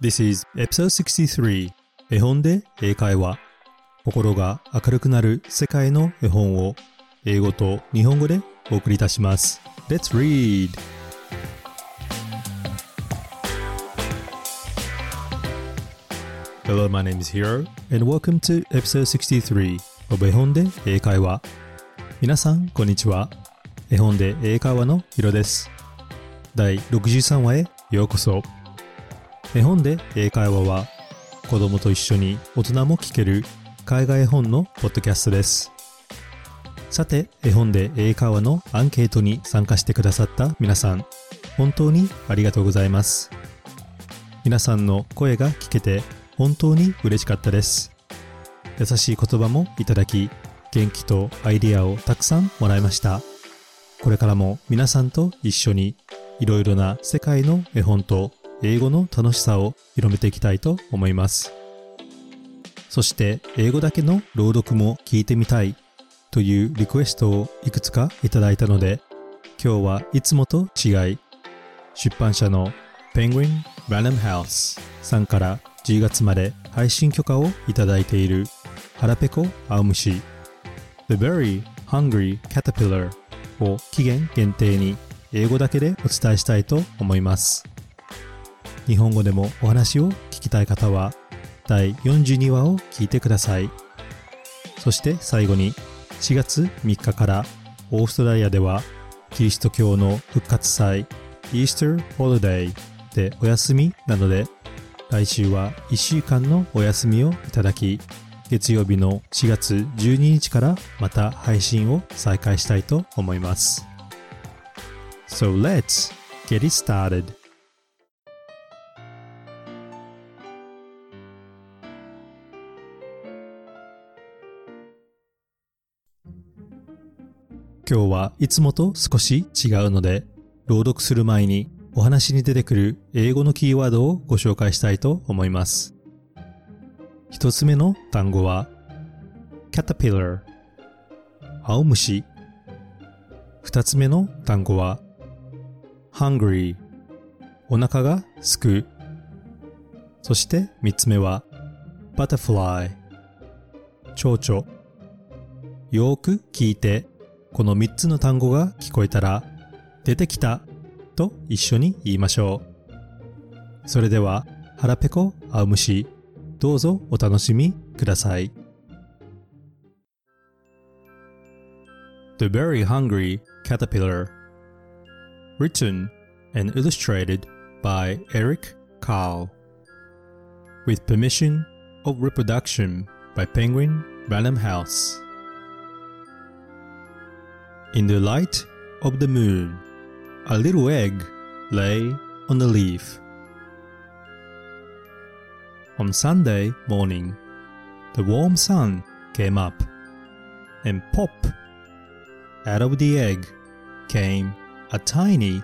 This is episode 63絵本で英会話。心が明るくなる世界の絵本を英語と日本語でお送りいたします。Let's read! Hello, my name is Hiro. And welcome to episode 63 of 絵本で英会話。皆さん、こんにちは。絵本で英会話のヒロです。第63話へようこそ絵本で英会話は子供と一緒に大人も聞ける海外絵本のポッドキャストです。さて絵本で英会話のアンケートに参加してくださった皆さん本当にありがとうございます。皆さんの声が聞けて本当に嬉しかったです。優しい言葉もいただき元気とアイディアをたくさんもらいました。これからも皆さんと一緒にいろいろな世界の絵本と英語の楽しさを広めていきたいと思います。そして英語だけの朗読も聞いてみたいというリクエストをいくつかいただいたので今日はいつもと違い出版社の Penguin Random House さんから10月まで配信許可をいただいている腹ペコ青虫 The Very Hungry Caterpillar を期限限定に英語だけでお伝えしたいと思います。日本語でもお話を聞きたい方は第42話を聞いてください。そして最後に4月3日からオーストラリアではキリスト教の復活祭イースターホリデーでお休みなので来週は1週間のお休みをいただき月曜日の4月12日からまた配信を再開したいと思います。So let's get it started. 今日はいつもと少し違うので朗読する前にお話に出てくる英語のキーワードをご紹介したいと思います。一つ目の単語は caterpillar 青虫。二つ目の単語は hungry お腹がすく。そして三つ目は butterfly 蝶々。よーく聞いて。この3つの単語が聞こえたら出てきたと一緒に言いましょうそれでは腹ペコ青虫どうぞお楽しみください The Very Hungry Caterpillar Written and illustrated by Eric Carl With permission of reproduction by Penguin Random House In the light of the moon, a little egg lay on a leaf. On Sunday morning, the warm sun came up, and pop! Out of the egg came a tiny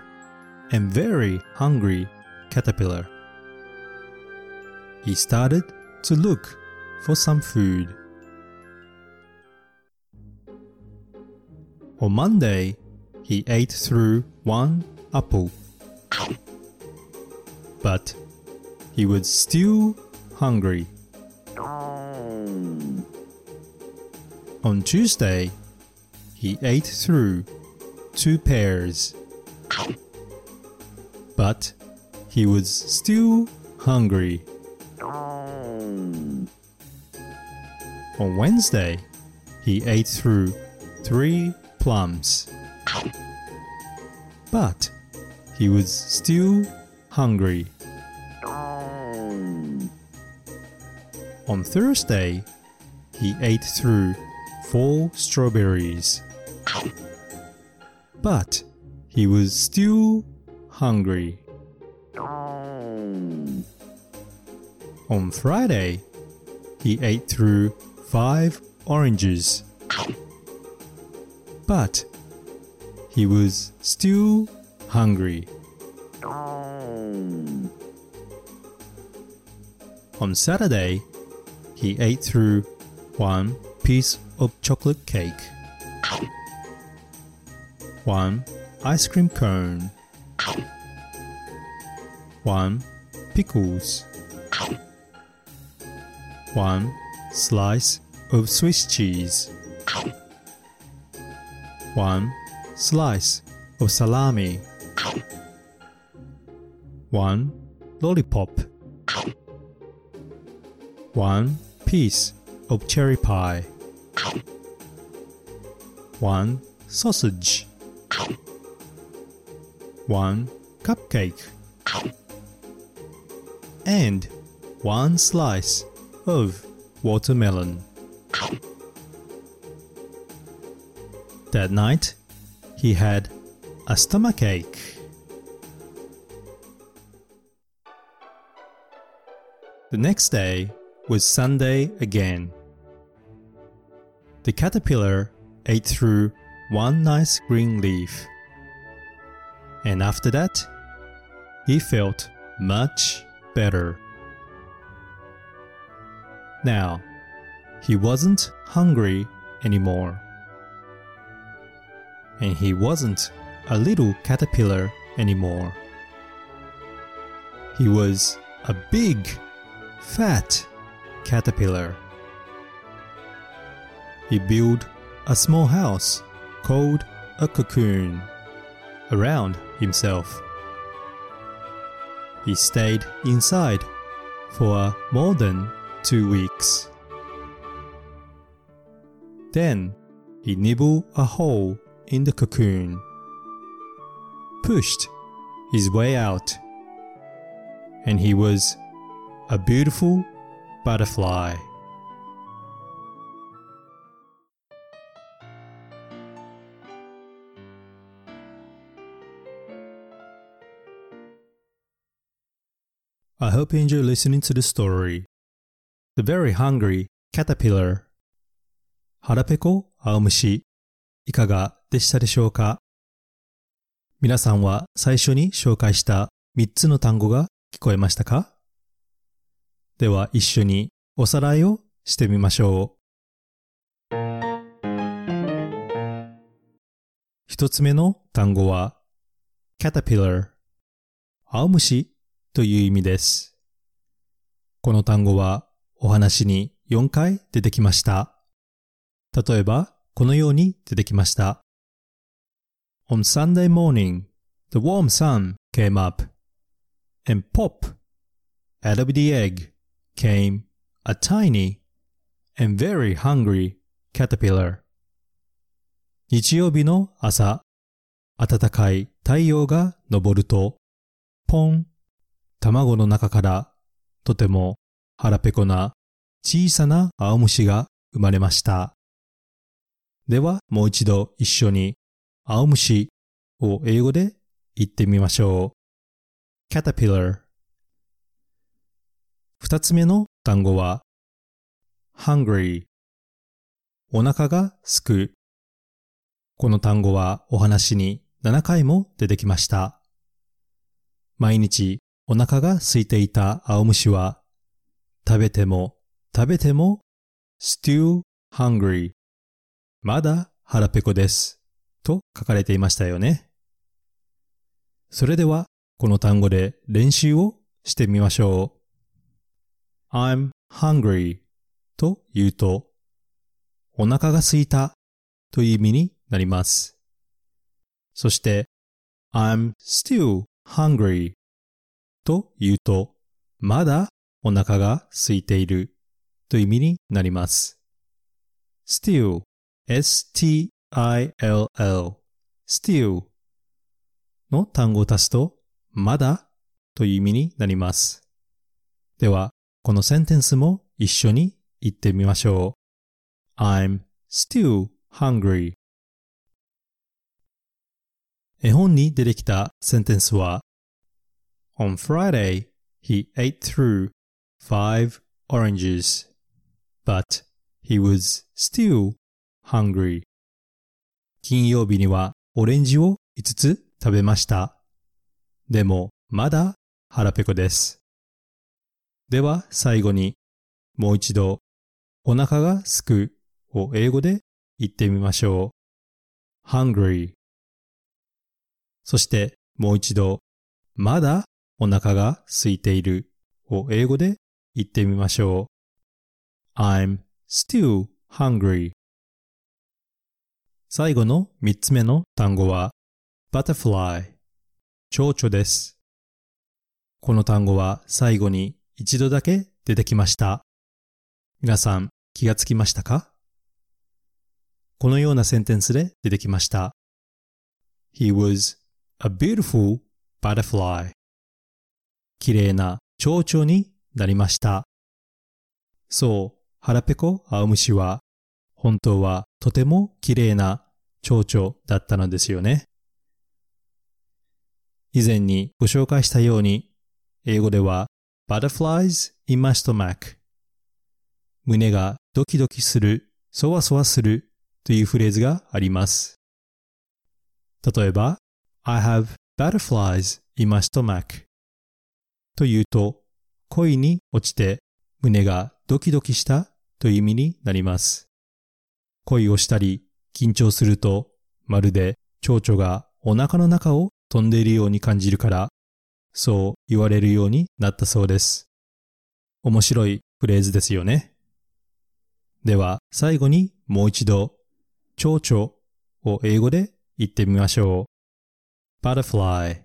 and very hungry caterpillar. He started to look for some food. On Monday, he ate through one apple. But he was still hungry. On Tuesday, he ate through two pears. But he was still hungry. On Wednesday, he ate through three plums. But he was still hungry. On Thursday, he ate through four strawberries. But he was still hungry. On Friday, he ate through five oranges. But he was still hungry. On Saturday, he ate through one piece of chocolate cake, one ice cream cone, one pickles, one slice of Swiss cheese, one slice of salami, one lollipop, one piece of cherry pie, one sausage, one cupcake, and one slice of watermelon. That night, he had a stomachache. The next day was Sunday again. The caterpillar ate through one nice green leaf. And after that, he felt much better. Now, he wasn't hungry anymore. And he wasn't a little caterpillar anymore. He was a big, fat caterpillar. He built a small house called a cocoon around himself. He stayed inside for more than two weeks. Then he nibbled a hole in the cocoon, pushed his way out, and he was a beautiful butterfly. I hope you enjoy listening to the story. The Very Hungry Caterpillar 腹ペコ青虫いかが でしたでしょうか？皆さんは最初に紹介した3つの単語が聞こえましたか？では一緒におさらいをしてみましょう。一つ目の単語は caterpillar 青虫という意味です。この単語はお話に4回出てきました。例えば、このように出てきました。On Sunday morning, the warm sun came up, and pop, out of the egg came a tiny and very hungry caterpillar. 日曜日の朝、暖かい太陽が昇ると、ポン、卵の中からとても腹ペコな小さな青虫が生まれました。ではもう一度一緒に青虫を英語で言ってみましょう。caterpillar 二つ目の単語は hungry お腹がすく。この単語はお話に7回も出てきました。毎日お腹が空いていた青虫は食べても食べても still hungry まだ腹ペコですと書かれていましたよね。それではこの単語で練習をしてみましょう。I'm hungry と言うとお腹が空いたという意味になります。そして I'm still hungry と言うとまだお腹が空いているという意味になります。still s-t, ill, still の単語を足すとまだという意味になります。では、このセンテンスも一緒に言ってみましょう。I'm still hungry 絵本に出てきたセンテンスは On Friday, he ate through five oranges, but he was still hungry. 金曜日にはオレンジを5つ食べました。でもまだ腹ペコです。では最後にもう一度お腹がすくを英語で言ってみましょう。hungry そしてもう一度まだお腹が空いているを英語で言ってみましょう I'm still hungry. 最後の三つ目の単語は butterfly 蝶々です。この単語は最後に一度だけ出てきました。皆さん気がつきましたか？このようなセンテンスで出てきました。He was a beautiful butterfly. 綺麗な蝶々になりました。そう、腹ペコ青虫は本当はとても綺麗な蝶々だったのですよね。以前にご紹介したように、英語では butterflies in my stomach 胸がドキドキする、そわそわするというフレーズがあります。例えば、I have butterflies in my stomach というと、恋に落ちて胸がドキドキしたという意味になります。恋をしたり緊張するとまるで蝶々がお腹の中を飛んでいるように感じるから、そう言われるようになったそうです。面白いフレーズですよね。では最後にもう一度、蝶々を英語で言ってみましょう。butterfly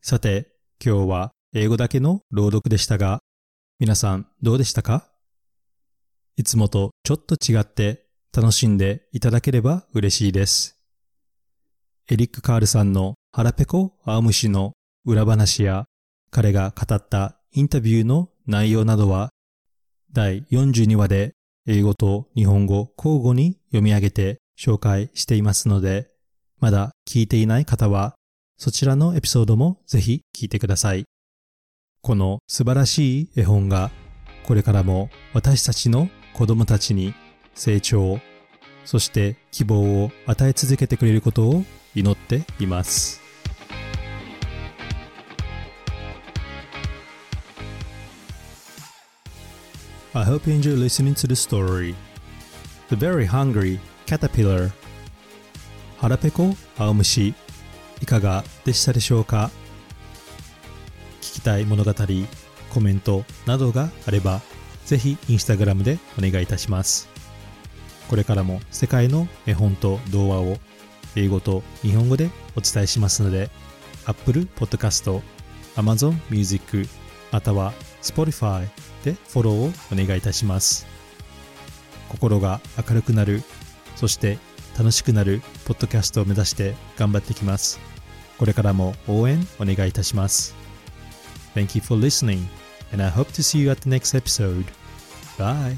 さて、今日は英語だけの朗読でしたが、皆さんどうでしたか？いつもとちょっと違って楽しんでいただければ嬉しいです。エリック・カールさんの腹ペコ青虫の裏話や彼が語ったインタビューの内容などは第42話で英語と日本語交互に読み上げて紹介していますので、まだ聞いていない方はそちらのエピソードもぜひ聞いてください。この素晴らしい絵本がこれからも私たちの子供たちに成長、そして希望を与え続けてくれることを祈っています。I hope you enjoy listening to the story. The Very Hungry Caterpillar 腹ペコ青虫いかがでしたでしょうか？きたい物語、コメントなどがあれば、ぜひインスタグラムでお願いいたします。これからも世界の絵本と童話を英語と日本語でお伝えしますので、Apple Podcast、Amazon Music、または Spotify でフォローをお願いいたします。心が明るくなる、そして楽しくなるポッドキャストを目指して頑張ってきます。これからも応援お願いいたします。Thank you for listening, and I hope to see you at the next episode. Bye!